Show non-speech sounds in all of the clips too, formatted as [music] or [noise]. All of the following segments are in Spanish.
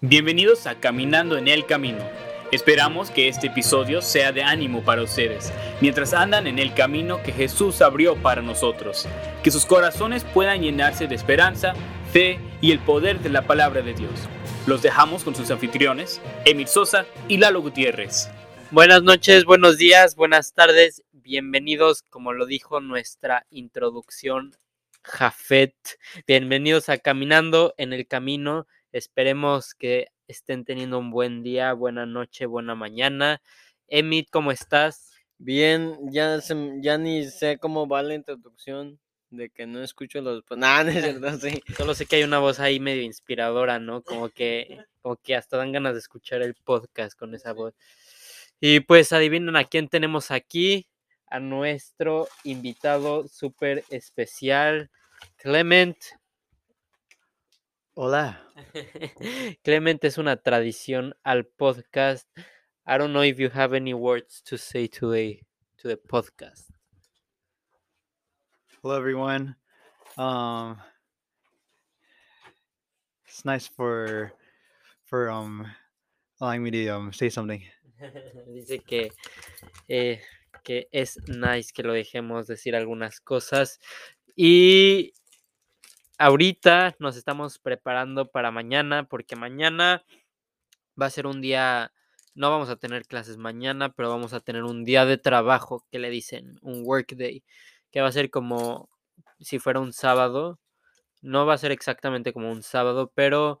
Bienvenidos a Caminando en el Camino. Esperamos que este episodio sea de ánimo para ustedes, mientras andan en el camino que Jesús abrió para nosotros. Que sus corazones puedan llenarse de esperanza, fe y el poder de la palabra de Dios. Los dejamos con sus anfitriones, Emil Sosa y Lalo Gutiérrez. Buenas noches, buenos días, buenas tardes, bienvenidos, como lo dijo nuestra introducción, Jafet. Bienvenidos a Caminando en el Camino. Esperemos que estén teniendo un buen día, buena noche, buena mañana. Emit, ¿cómo estás? Bien, ya, se- ya ni sé cómo va la introducción de que no escucho los... [laughs] Nah, no es [laughs] cierto, sí. Solo sé que hay una voz ahí medio inspiradora, ¿no? Como que, como que hasta dan ganas de escuchar el podcast con esa voz. Y pues adivinen a quién tenemos aquí, a nuestro invitado súper especial, Clement. Hola. [laughs] Clement es una tradición al podcast. I don't know if you have any words to say today to the podcast. Hello, everyone. Um, it's nice for for um allowing me to um say something. [laughs] Dice que, eh, que es nice que lo dejemos decir algunas cosas. Y ahorita nos estamos preparando para mañana, porque mañana va a ser un día, no vamos a tener clases mañana, pero vamos a tener un día de trabajo que le dicen, un work day, que va a ser como si fuera un sábado. No va a ser exactamente como un sábado, pero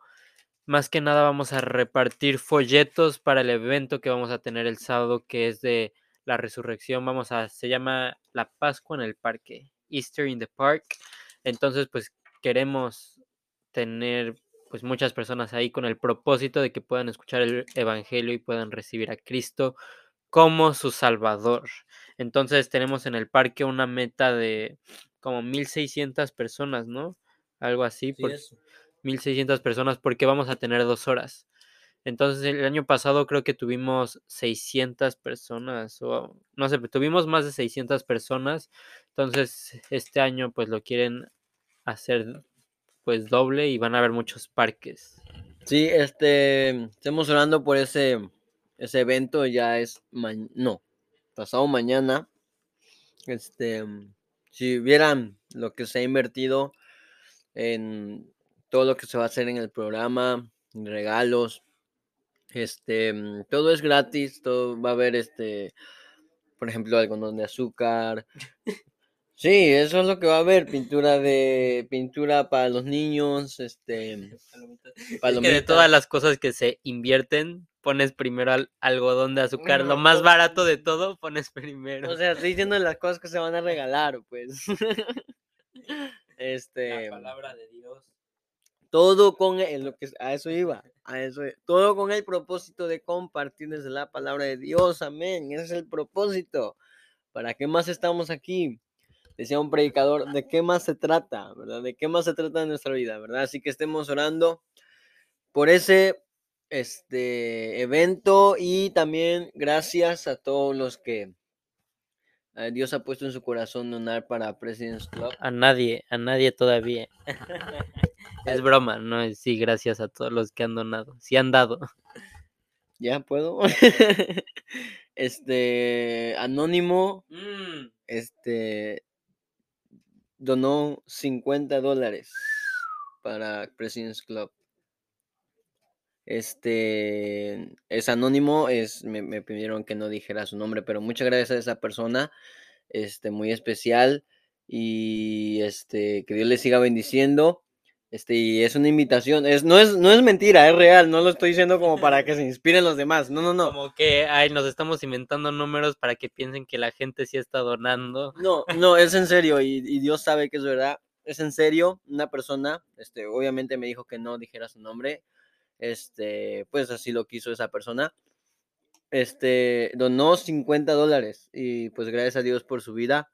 más que nada vamos a repartir folletos para el evento que vamos a tener el sábado, que es de la resurrección. Vamos a, se llama la Pascua en el Parque, Easter in the Park. Entonces, pues queremos tener pues muchas personas ahí con el propósito de que puedan escuchar el evangelio y puedan recibir a Cristo como su salvador. Entonces, tenemos en el parque una meta de como 1600 personas, ¿no? Algo así, Sí, por- eso. 1600 personas porque vamos a tener dos horas. Entonces el año pasado creo que tuvimos 600 personas o no sé, tuvimos más de 600 personas. Entonces este año pues lo quieren hacer pues doble y van a haber muchos parques. Sí, este, estamos orando por ese, ese evento, ya es, no, pasado mañana. Este, si vieran lo que se ha invertido en todo lo que se va a hacer en el programa, regalos, este, todo es gratis, todo va a haber, este, por ejemplo, algodón de azúcar. [laughs] Sí, eso es lo que va a haber, pintura de, pintura para los niños, este, [laughs] Es que de palomitas. todas las cosas que se invierten, pones primero al- algodón de azúcar, lo más pues, barato de todo, pones primero. O sea, estoy diciendo las cosas que se van a regalar, pues. [laughs] Este, de Dios. todo con el, lo que a eso iba, a eso, todo con el propósito de compartirles la palabra de Dios, amén. Ese es el propósito. ¿Para qué más estamos aquí? Decía un predicador, ¿de qué más se trata, verdad? ¿De qué más se trata en nuestra vida, verdad? Así que estemos orando por ese este evento y también gracias a todos los que eh, Dios ha puesto en su corazón donar para President's Club. A nadie, a nadie todavía. [laughs] es broma, no sí, gracias a todos los que han donado. Sí han dado. ¿Ya puedo? [laughs] este, Anónimo, este, donó 50 dólares para President's Club. Este, es anónimo, es, me, me pidieron que no dijera su nombre, pero muchas gracias a esa persona, este, muy especial, y este, que Dios le siga bendiciendo. Este, y es una invitación, es, no, es, no es mentira, es real, no lo estoy diciendo como para que se inspiren los demás, no, no, no. Como que ay, nos estamos inventando números para que piensen que la gente sí está donando. No, no, es en serio y, y Dios sabe que es verdad. Es en serio, una persona, este, obviamente me dijo que no dijera su nombre, este, pues así lo quiso esa persona. Este, donó 50 dólares y pues gracias a Dios por su vida.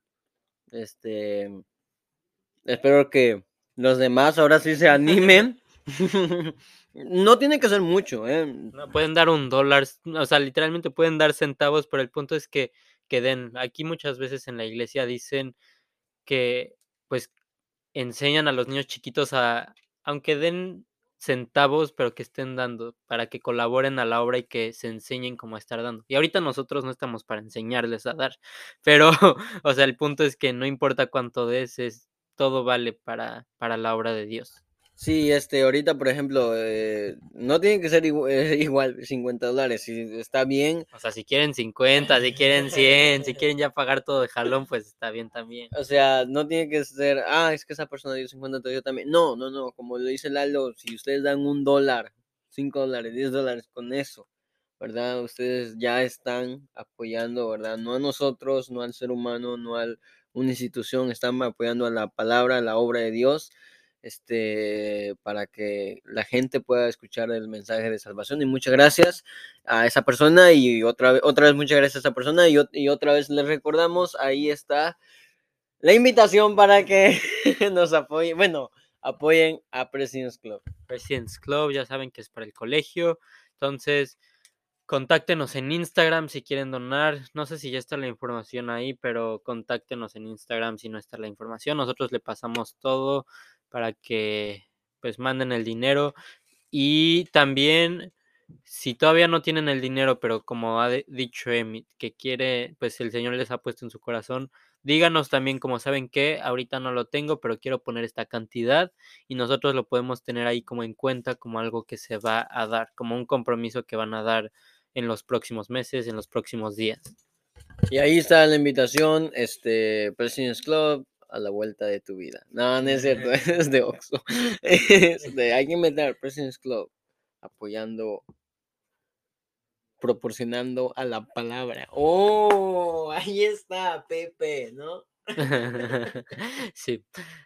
Este, espero que los demás ahora sí se animen. [laughs] no tiene que ser mucho, ¿eh? Pueden dar un dólar, o sea, literalmente pueden dar centavos, pero el punto es que, que den. Aquí muchas veces en la iglesia dicen que pues enseñan a los niños chiquitos a, aunque den centavos, pero que estén dando para que colaboren a la obra y que se enseñen cómo estar dando. Y ahorita nosotros no estamos para enseñarles a dar, pero, [laughs] o sea, el punto es que no importa cuánto des, es, todo vale para, para la obra de Dios. Sí, este, ahorita, por ejemplo, eh, no tiene que ser igu- [laughs] eh, igual, 50 dólares. Si está bien, O sea, si quieren 50, si quieren 100, si quieren ya pagar todo de jalón, pues está bien también. o sea, no tiene que ser, ah, es que esa persona dio 50, entonces yo también. No, no, no, como lo dice Lalo, si ustedes dan un dólar, 5 dólares, 10 dólares con eso, ¿verdad? Ustedes ya están apoyando, ¿verdad? No a nosotros, no al ser humano, no a una institución, están apoyando a la palabra, a la obra de Dios. Este, para que la gente pueda escuchar el mensaje de salvación. Y muchas gracias a esa persona. Y otra otra vez muchas gracias a esa persona. Y, y otra vez les recordamos, ahí está la invitación para que [laughs] nos apoyen. Bueno, apoyen a President's Club. President's Club, ya saben que es para el colegio. Entonces, contáctenos en Instagram si quieren donar. No sé si ya está la información ahí, pero contáctenos en Instagram si no está la información. Nosotros le pasamos todo para que pues manden el dinero. Y también, si todavía no tienen el dinero, pero como ha dicho Emi, que quiere, pues el Señor les ha puesto en su corazón, díganos también como saben que ahorita no lo tengo, pero quiero poner esta cantidad y nosotros lo podemos tener ahí como en cuenta, como algo que se va a dar, como un compromiso que van a dar en los próximos meses, en los próximos días. Y ahí está la invitación, este, President's Club, a la vuelta de tu vida. No, no es cierto, [laughs] es de Oxxo. [laughs] Este, hay que inventar President's Club, apoyando, proporcionando a la palabra. Oh, ahí está, Pepe, ¿no? [laughs] sí.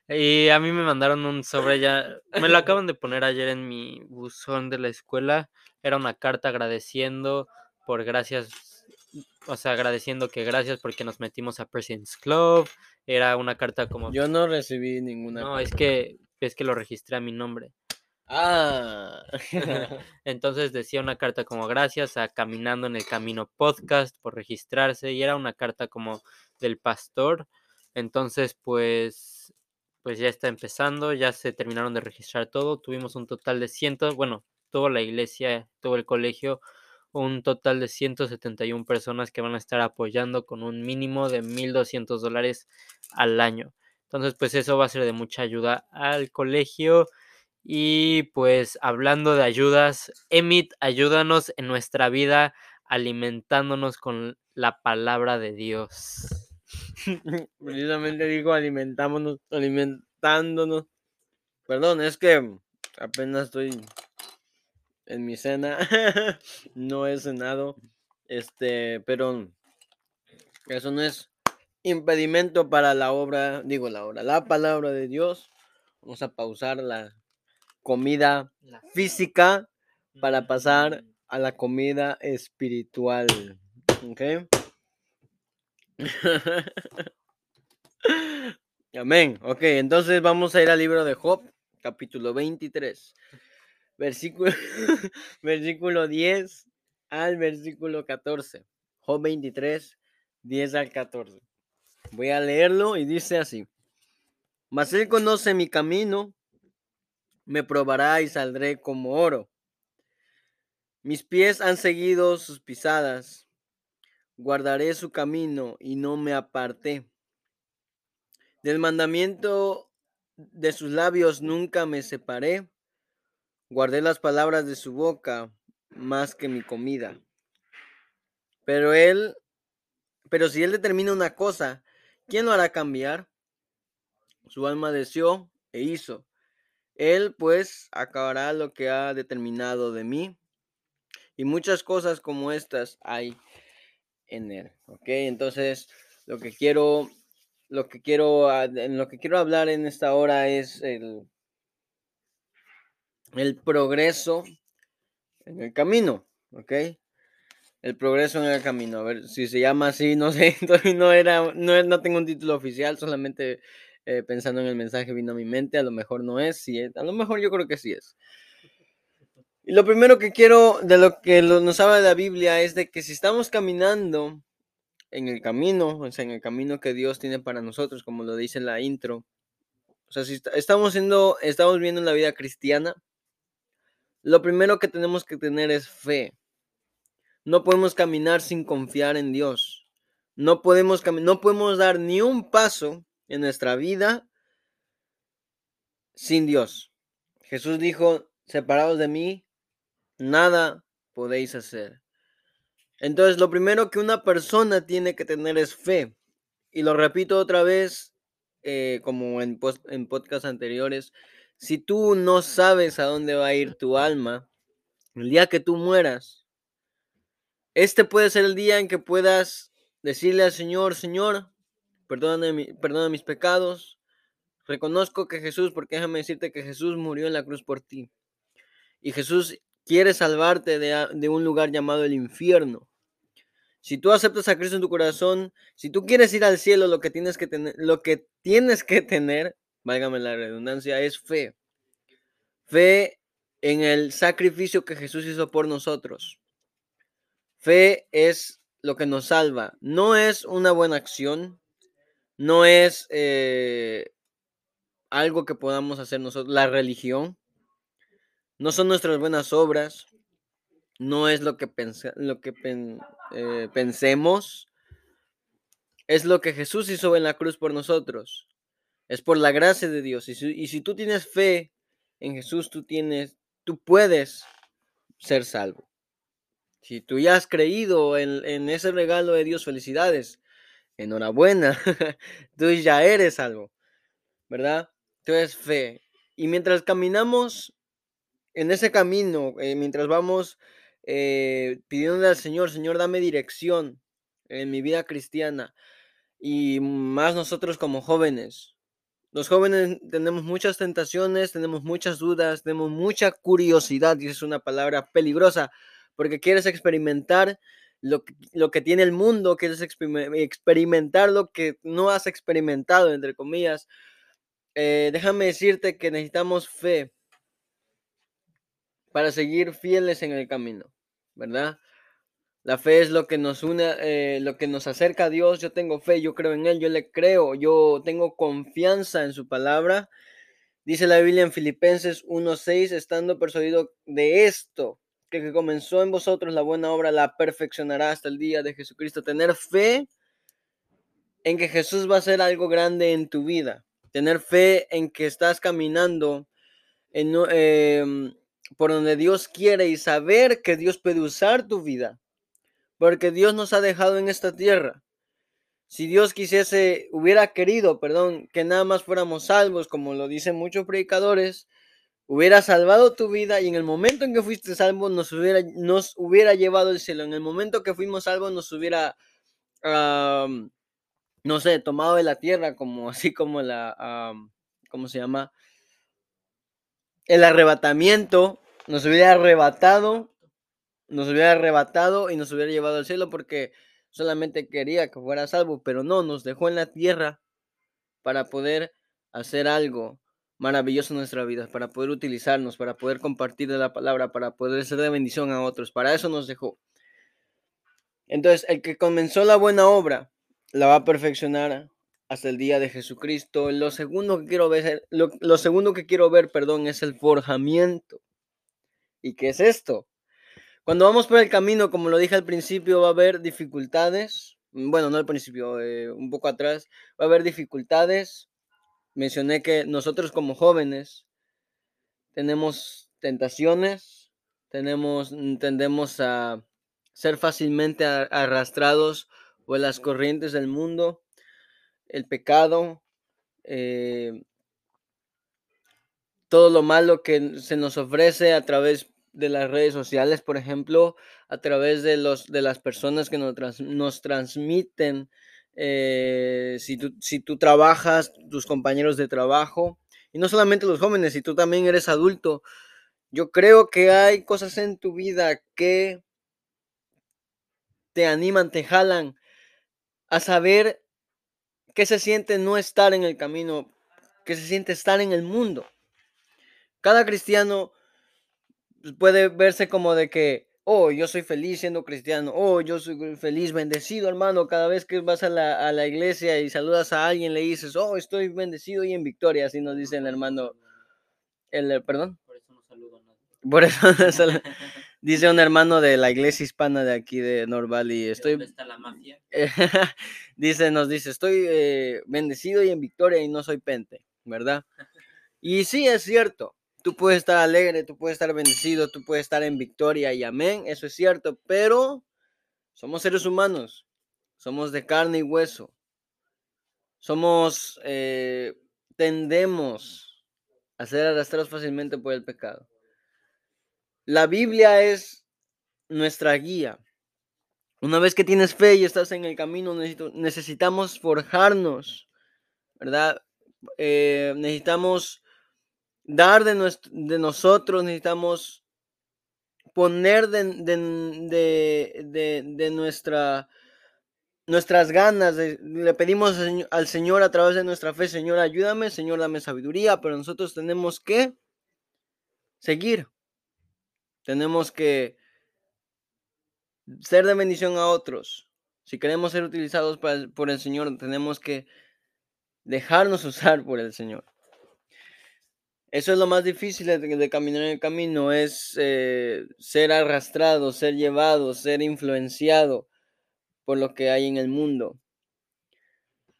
Y a mí me mandaron un sobre ya, me lo acaban de poner ayer en mi buzón de la escuela. Era una carta agradeciendo por gracias, o sea, agradeciendo que gracias porque nos metimos a President's Club. Era una carta como Yo no recibí ninguna. No, es carta. que es que lo registré a mi nombre. Ah. [laughs] [laughs] Entonces decía una carta como gracias a Caminando en el Camino podcast por registrarse y era una carta como del pastor. Entonces, pues pues ya está empezando, ya se terminaron de registrar todo. Tuvimos un total de cientos, bueno, toda la iglesia, todo el colegio, un total de 171 personas que van a estar apoyando con un mínimo de 1.200 dólares al año. Entonces, pues eso va a ser de mucha ayuda al colegio. Y pues hablando de ayudas, Emit, ayúdanos en nuestra vida alimentándonos con la palabra de Dios. [laughs] Precisamente digo alimentámonos, alimentándonos. Perdón, es que apenas estoy en mi cena. [laughs] no he cenado. Este, pero eso no es impedimento para la obra, digo la obra, la palabra de Dios. Vamos a pausar la comida física para pasar a la comida espiritual. ¿Ok? [laughs] Amén. Ok, entonces vamos a ir al libro de Job, capítulo 23, versículo, [laughs] versículo 10 al versículo 14. Job 23, 10 al 14. Voy a leerlo y dice así. Mas él conoce mi camino, me probará y saldré como oro. Mis pies han seguido sus pisadas, guardaré su camino y no me aparté. Del mandamiento de sus labios nunca me separé, guardé las palabras de su boca más que mi comida. Pero él, pero si él determina una cosa, ¿quién lo hará cambiar? Su alma deseó e hizo. Él pues acabará lo que ha determinado de mí. Y muchas cosas como estas hay en él. ¿Ok? Entonces, lo que quiero, lo que quiero, lo que quiero hablar en esta hora es el, el progreso en el camino. ¿Ok? El progreso en el camino. A ver si se llama así, no [laughs] sé. No era, no, no tengo un título oficial, solamente eh, pensando en el mensaje vino a mi mente. A lo mejor no es, es. A lo mejor yo creo que sí es. Y lo primero que quiero de lo que nos habla la Biblia es de que si estamos caminando en el camino, o sea, en el camino que Dios tiene para nosotros, como lo dice la intro, o sea, si est- estamos siendo, estamos viendo la vida cristiana, lo primero que tenemos que tener es fe. No podemos caminar sin confiar en Dios. No podemos, no podemos dar ni un paso en nuestra vida sin Dios. Jesús dijo, separados de mí, nada podéis hacer. Entonces, lo primero que una persona tiene que tener es fe. Y lo repito otra vez, eh, como en, en podcasts anteriores, si tú no sabes a dónde va a ir tu alma, el día que tú mueras, este puede ser el día en que puedas decirle al Señor, Señor, perdona mis pecados, reconozco que Jesús, porque déjame decirte que Jesús murió en la cruz por ti. Y Jesús quiere salvarte de, de un lugar llamado el infierno. Si tú aceptas a Cristo en tu corazón, si tú quieres ir al cielo, lo que tienes que tener, lo que tienes que tener, válgame la redundancia, es fe. Fe en el sacrificio que Jesús hizo por nosotros. Fe es lo que nos salva. No es una buena acción, no es eh, algo que podamos hacer nosotros. La religión no son nuestras buenas obras, no es lo que, lo que eh, pensemos, es lo que Jesús hizo en la cruz por nosotros. Es por la gracia de Dios. Y si, tú tienes fe en Jesús, tú tienes, tú puedes ser salvo. Si tú ya has creído en, ese regalo de Dios, felicidades. Enhorabuena. [laughs] tú ya eres salvo. ¿Verdad? Tú eres fe. Y mientras caminamos en ese camino, eh, mientras vamos eh, pidiéndole al Señor, Señor, dame dirección en mi vida cristiana. Y más nosotros como jóvenes. Los jóvenes tenemos muchas tentaciones, tenemos muchas dudas, tenemos mucha curiosidad, y es una palabra peligrosa, porque quieres experimentar lo que, lo que tiene el mundo, quieres experimentar lo que no has experimentado, entre comillas. Eh, déjame decirte que necesitamos fe para seguir fieles en el camino, ¿verdad? La fe es lo que nos une, eh, lo que nos acerca a Dios. Yo tengo fe, yo creo en Él, yo le creo, yo tengo confianza en su palabra. Dice la Biblia en Filipenses 1:6, estando persuadido de esto, que, comenzó en vosotros la buena obra la perfeccionará hasta el día de Jesucristo. Tener fe en que Jesús va a hacer algo grande en tu vida. Tener fe en que estás caminando en, em, por donde Dios quiere y saber que Dios puede usar tu vida. Porque Dios nos ha dejado en esta tierra. Si Dios quisiese, hubiera querido, perdón, que nada más fuéramos salvos, como lo dicen muchos predicadores, hubiera salvado tu vida y en el momento en que fuiste salvo nos hubiera, nos hubiera llevado al cielo. En el momento que fuimos salvos nos hubiera, no sé, tomado de la tierra, como [laughs] así como la, ¿cómo se llama? El arrebatamiento nos hubiera arrebatado, nos hubiera arrebatado y nos hubiera llevado al cielo porque solamente quería que fuera salvo, pero no, nos dejó en la tierra para poder hacer algo maravilloso en nuestra vida, para poder utilizarnos, para poder compartir de la palabra, para poder ser de bendición a otros. Para eso nos dejó. Entonces, el que comenzó la buena obra, la va a perfeccionar hasta el día de Jesucristo. Lo segundo que quiero ver, lo, lo segundo que quiero ver, perdón, es el forjamiento. ¿Y qué es esto? Cuando vamos por el camino, como lo dije al principio, va a haber dificultades. Bueno, no al principio, eh, un poco atrás. Va a haber dificultades, mencioné que nosotros como jóvenes tenemos tentaciones, tenemos, mm, tendemos a ser fácilmente arrastrados por las corrientes del mundo, el pecado, eh, todo lo malo que se nos ofrece a través de las redes sociales, por ejemplo, a través de, los, de las personas que nos, nos transmiten eh, si, tú, si tú trabajas, tus compañeros de trabajo, y no solamente los jóvenes, si tú también eres adulto, yo creo que hay cosas en tu vida que te animan, te jalan a saber qué se siente no estar en el camino, qué se siente estar en el mundo. Cada cristiano puede verse como de que oh, yo soy feliz siendo cristiano, oh, yo soy feliz, bendecido, hermano, cada vez que vas a la, iglesia y saludas a alguien, le dices, oh, estoy bendecido y en victoria, así nos dice el hermano, el, perdón. Por eso no saludo a nadie. Por eso [laughs] dice un hermano de la iglesia hispana de aquí de estoy ¿Dónde está la mafia? [laughs] dice, nos dice, estoy eh, bendecido y en victoria y no soy pente, ¿verdad? [laughs] Y sí, es cierto, tú puedes estar alegre, tú puedes estar bendecido, tú puedes estar en victoria y amén, eso es cierto, pero somos seres humanos, somos de carne y hueso, somos, eh, tendemos a ser arrastrados fácilmente por el pecado. La Biblia es nuestra guía. Una vez que tienes fe y estás en el camino, necesitamos forjarnos, ¿verdad? Eh, necesitamos dar de, nuestro- de nosotros, necesitamos poner de, de- de- nuestra, nuestras ganas. le pedimos al Señor- a través de nuestra fe, Señor, ayúdame, Señor, dame sabiduría, pero nosotros tenemos que seguir. Tenemos que ser de bendición a otros. Si queremos ser utilizados para por el Señor, tenemos que dejarnos [laughs] usar por el Señor. Eso es lo más difícil de, de caminar en el camino, es eh, ser arrastrado, ser llevado, ser influenciado por lo que hay en el mundo.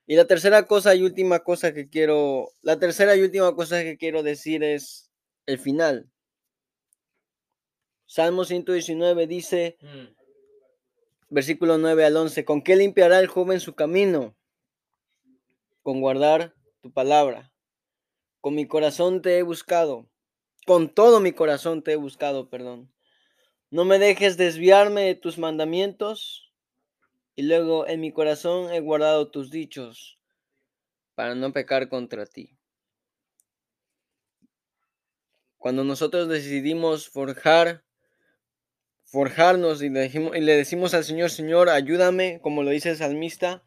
Y la tercera cosa y última cosa que quiero, la tercera y última cosa que quiero decir es el final. Salmo 119 dice, Mm, versículo 9 al 11, ¿con qué limpiará el joven su camino? Con guardar tu palabra. Con mi corazón te he buscado. Con todo mi corazón te he buscado, perdón. No me dejes desviarme de tus mandamientos. Y luego en mi corazón he guardado tus dichos para no pecar contra ti. Cuando nosotros decidimos forjar, forjarnos y le, dijimos- y le decimos al Señor, Señor, ayúdame, como lo dice el salmista,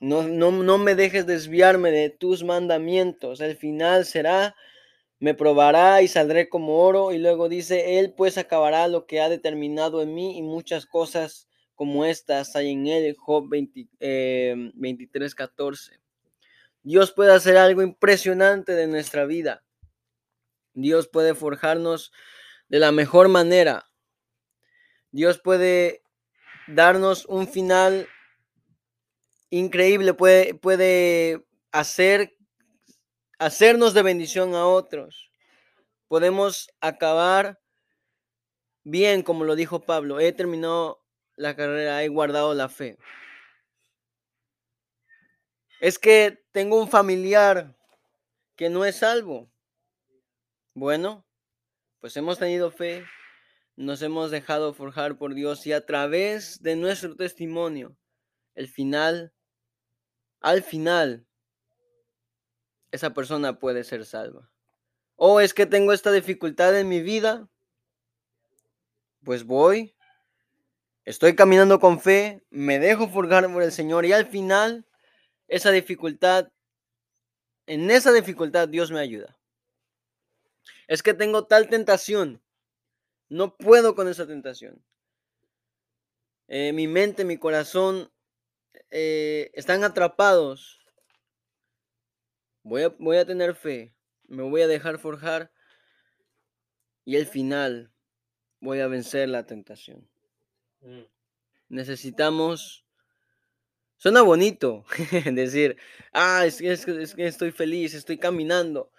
no, no, no me dejes desviarme de tus mandamientos. El final será, me probará y saldré como oro. Y luego dice, Él pues acabará lo que ha determinado en mí y muchas cosas como estas hay en Él. Job 20, eh, 23, 14. Dios puede hacer algo impresionante de nuestra vida. Dios puede forjarnos de la mejor manera. Dios puede darnos un final increíble, puede, puede hacer, hacernos de bendición a otros. Podemos acabar bien, como lo dijo Pablo. He terminado la carrera, he guardado la fe. Es que tengo un familiar que no es salvo. Bueno, pues hemos tenido fe, nos hemos dejado forjar por Dios y a través de nuestro testimonio, el final, al final, esa persona puede ser salva. O es que tengo esta dificultad en mi vida, pues voy, estoy caminando con fe, me dejo forjar por el Señor y al final, esa dificultad, en esa dificultad Dios me ayuda. Es que tengo tal tentación, no puedo con esa tentación. Eh, mi mente, mi corazón eh, están atrapados. Voy a, voy a tener fe, me voy a dejar forjar y al final voy a vencer la tentación. mm. Necesitamos... Suena bonito [laughs] decir, ah, es que, es que- es que estoy feliz, estoy caminando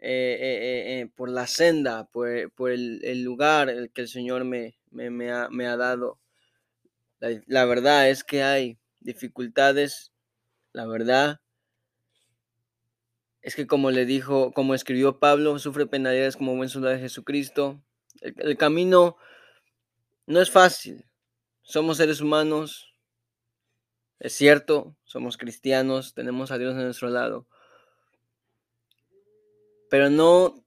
eh, eh, eh, eh, por la senda, por, por el, el lugar el que el Señor me, me, me ha, me ha dado. La, la verdad es que hay dificultades, la verdad es que como le dijo, como escribió Pablo, sufre penalidades como buen soldado de Jesucristo. El, camino no es fácil, somos seres humanos, es cierto, somos cristianos, tenemos a Dios a nuestro lado. Pero no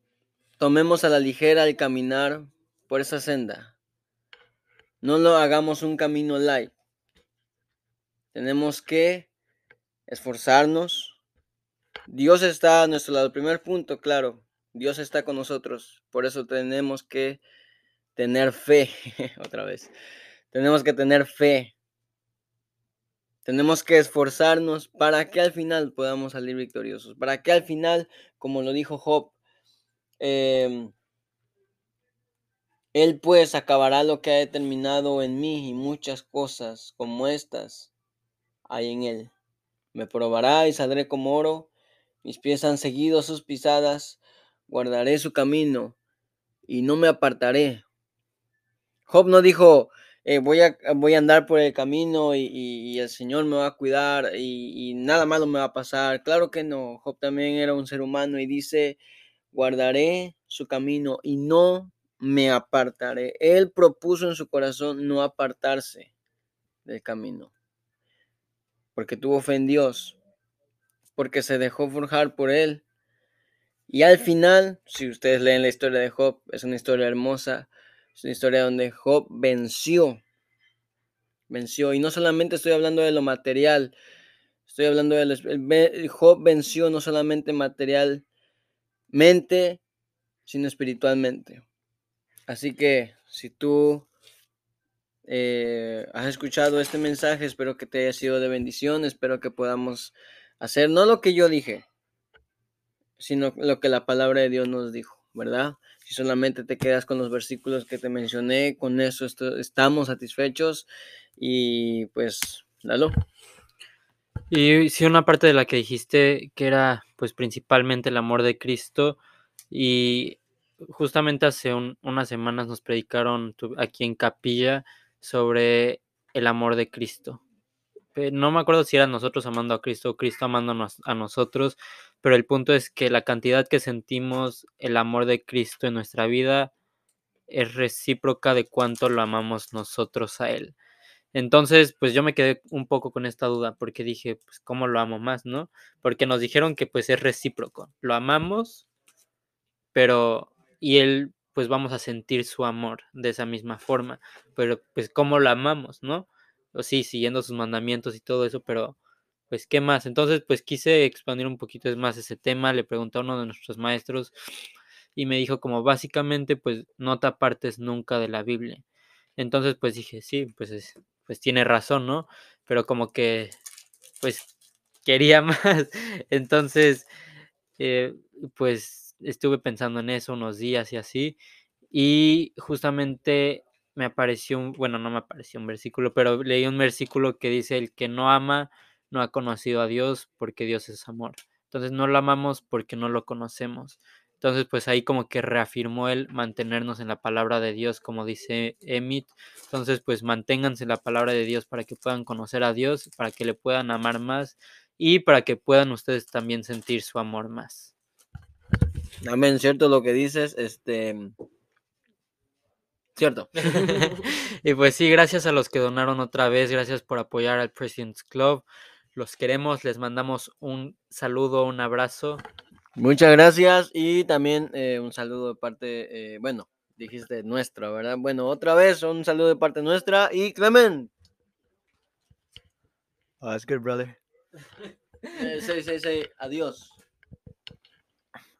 tomemos a la ligera el caminar por esa senda. No lo hagamos un camino light. Tenemos que esforzarnos. Dios está a nuestro lado. Primer punto, claro, Dios está con nosotros. Por eso tenemos que tener fe. [laughs] Otra vez. Tenemos que tener fe. Tenemos que esforzarnos para que al final podamos salir victoriosos. Para que al final, como lo dijo Job, em, Él pues acabará lo que ha determinado en mí y muchas cosas como estas hay en él. Me probará y saldré como oro. Mis pies han seguido sus pisadas. Guardaré su camino y no me apartaré. Job no dijo, eh, voy, a, voy a andar por el camino y, el Señor me va a cuidar y, y, nada malo me va a pasar. Claro que no. Job también era un ser humano y dice, guardaré su camino y no me apartaré. Él propuso en su corazón no apartarse del camino, porque tuvo fe en Dios, porque se dejó forjar por él. Y al final, si ustedes leen la historia de Job, es una historia hermosa, es una historia donde Job venció, venció. Y no solamente estoy hablando de lo material, estoy hablando de Job venció no solamente materialmente, sino espiritualmente. Así que si tú eh, has escuchado este mensaje, espero que te haya sido de bendición, espero que podamos hacer no lo que yo dije, sino lo que la palabra de Dios nos dijo, ¿verdad? Si solamente te quedas con los versículos que te mencioné, con eso estamos satisfechos y pues, dalo. Y si una parte de la que dijiste que era pues principalmente el amor de Cristo y justamente hace unas semanas nos predicaron aquí en capilla sobre el amor de Cristo. No me acuerdo si era nosotros amando a Cristo o Cristo amándonos a nosotros, pero el punto es que la cantidad que sentimos el amor de Cristo en nuestra vida es recíproca de cuánto lo amamos nosotros a Él. Entonces, pues yo me quedé un poco con esta duda porque dije, pues, ¿cómo lo amo más, no? Porque nos dijeron que pues es recíproco. Lo amamos, pero y él pues vamos a sentir su amor de esa misma forma, pero pues cómo lo amamos, ¿no? O sí, siguiendo sus mandamientos y todo eso, pero pues qué más. Entonces pues quise expandir un poquito más ese tema, le pregunté a uno de nuestros maestros y me dijo como básicamente pues no te apartes nunca de la Biblia. Entonces pues dije, sí, pues es, pues tiene razón, ¿no? Pero como que pues quería [laughs] más. Entonces, eh, pues estuve pensando en eso unos días y así, y justamente me apareció un, bueno, no me apareció un versículo, pero leí un versículo que dice, el que no ama no ha conocido a Dios porque Dios es amor. Entonces no lo amamos porque no lo conocemos. Entonces, pues ahí como que reafirmó él mantenernos en la palabra de Dios, como dice Emit. Entonces, pues manténganse en la palabra de Dios para que puedan conocer a Dios, para que le puedan amar más y para que puedan ustedes también sentir su amor más. Amén, cierto lo que dices, este... Cierto. [laughs] y pues sí, gracias a los que donaron otra vez, gracias por apoyar al President's Club. Los queremos, les mandamos un saludo, un abrazo. Muchas gracias y también eh, un saludo de parte, eh, bueno, dijiste nuestra, ¿verdad? Bueno, otra vez un saludo de parte nuestra y Clement. Oh, that's good, brother. Eh, sí, sí, sí, adiós.